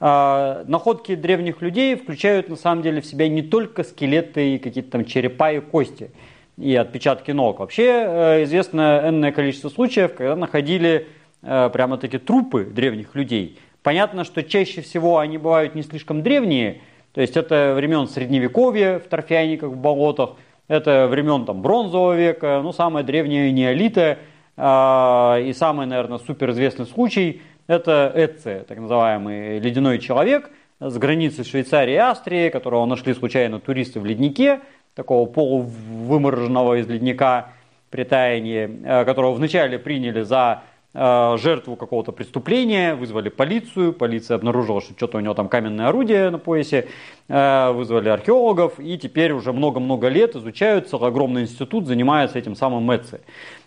А, находки древних людей включают на самом деле в себя не только скелеты и какие-то там черепа и кости и отпечатки ног. Вообще э, известно энное количество случаев, когда находили э, прямо-таки трупы древних людей. Понятно, что чаще всего они бывают не слишком древние, то есть это времен средневековья в торфяниках, в болотах, это времен там, бронзового века, ну самое древнее неолита, и самый, наверное, суперизвестный случай – это Эцце, так называемый ледяной человек с границы Швейцарии и Австрии, которого нашли случайно туристы в леднике, такого полувымороженного из ледника при таянии, э, которого вначале приняли за э, жертву какого-то преступления, вызвали полицию, полиция обнаружила, что что-то у него там каменное орудие на поясе, э, вызвали археологов, и теперь уже много-много лет изучают, целый огромный институт занимается этим самым Мэтце.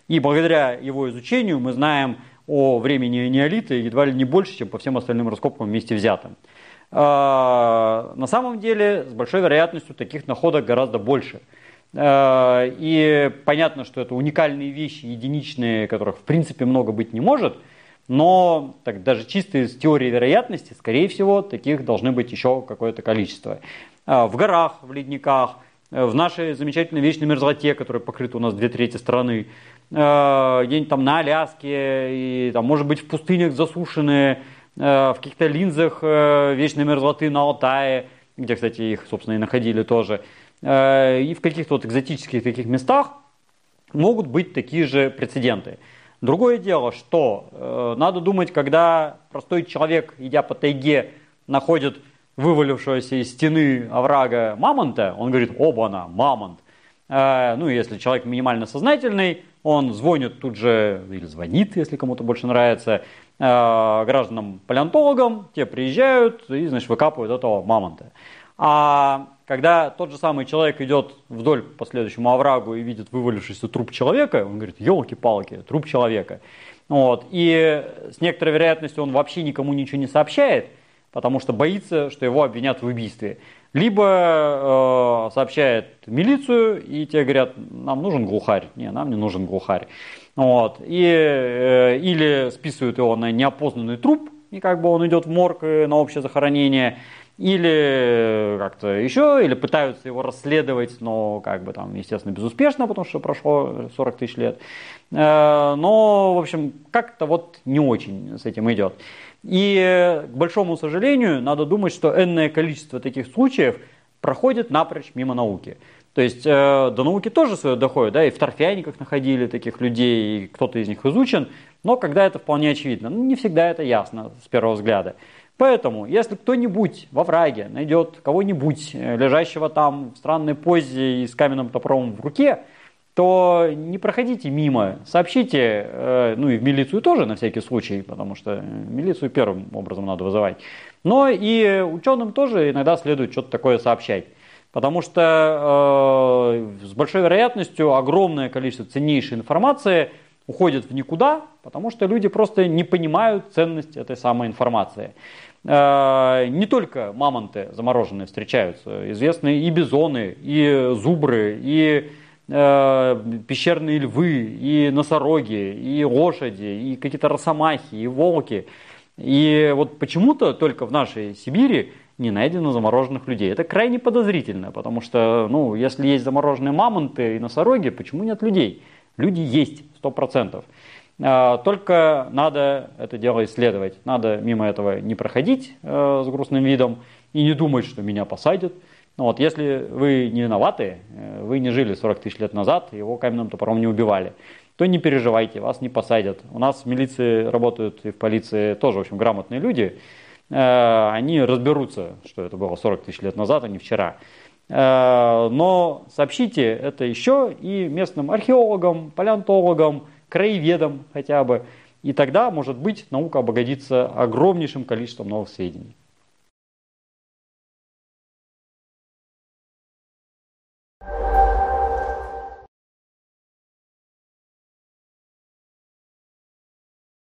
И благодаря его изучению мы знаем о времени неолита едва ли не больше, чем по всем остальным раскопкам вместе взятым. А, на самом деле, с большой вероятностью таких находок гораздо больше. А, и понятно, что это уникальные вещи, единичные, которых в принципе много быть не может, но так, даже чисто из теории вероятности, скорее всего, таких должны быть еще какое-то количество. А, в горах, в ледниках, в нашей замечательной вечной мерзлоте, которая покрыта у нас две трети страны, Э, где-нибудь там на Аляске, и там, может быть, в пустынях засушенные, э, в каких-то линзах э, вечной мерзлоты на Алтае, где, кстати, их, собственно, и находили тоже, и в каких-то вот экзотических таких местах могут быть такие же прецеденты. Другое дело, что э, надо думать, когда простой человек, идя по тайге, находит вывалившегося из стены оврага мамонта, он говорит, оба-на, мамонт. Э, ну, если человек минимально сознательный, он звонит тут же, или звонит, если кому-то больше нравится, э, гражданам-палеонтологам, те приезжают и, значит, выкапывают этого мамонта. А когда тот же самый человек идет вдоль по следующему оврагу и видит вывалившийся труп человека, он говорит, елки-палки, труп человека. Вот. И с некоторой вероятностью он вообще никому ничего не сообщает, потому что боится, что его обвинят в убийстве. Либо э, сообщает милицию, и те говорят, нам нужен глухарь. Не, нам не нужен глухарь. Вот. И, э, или списывают его на неопознанный труп, и как бы он идет в морг э, на общее захоронение, или как-то еще, или пытаются его расследовать, но как бы там, естественно, безуспешно, потому что прошло 40 тысяч лет. Э, но, в общем, как-то вот не очень с этим идет. И, к большому сожалению, надо думать, что энное количество таких случаев проходит напрочь мимо науки. То есть э, до науки тоже свое доходит, да, и в торфяниках находили таких людей, и кто-то из них изучен, но когда это вполне очевидно, ну, не всегда это ясно с первого взгляда. Поэтому, если кто-нибудь во враге найдет кого-нибудь, э, лежащего там в странной позе и с каменным топором в руке, то не проходите мимо, сообщите, э, ну и в милицию тоже на всякий случай, потому что милицию первым образом надо вызывать. Но и ученым тоже иногда следует что-то такое сообщать. Потому что э, с большой вероятностью огромное количество ценнейшей информации уходит в никуда, потому что люди просто не понимают ценность этой самой информации. Э, не только мамонты замороженные встречаются, известны и бизоны, и зубры, и Э, пещерные львы, и носороги, и лошади, и какие-то росомахи, и волки. И вот почему-то только в нашей Сибири не найдено замороженных людей. Это крайне подозрительно, потому что, ну, если есть замороженные мамонты и носороги, почему нет людей? Люди есть, сто процентов. Э, только надо это дело исследовать. Надо мимо этого не проходить э, с грустным видом и не думать, что меня посадят – ну вот, если вы не виноваты, э, вы не жили 40 тысяч лет назад, его каменным топором не убивали, то не переживайте, вас не посадят. У нас в милиции работают и в полиции тоже, в общем, грамотные люди. Э, они разберутся, что это было 40 тысяч лет назад, а не вчера. Э, но сообщите это еще и местным археологам, палеонтологам, краеведам хотя бы. И тогда, может быть, наука обогатится огромнейшим количеством новых сведений.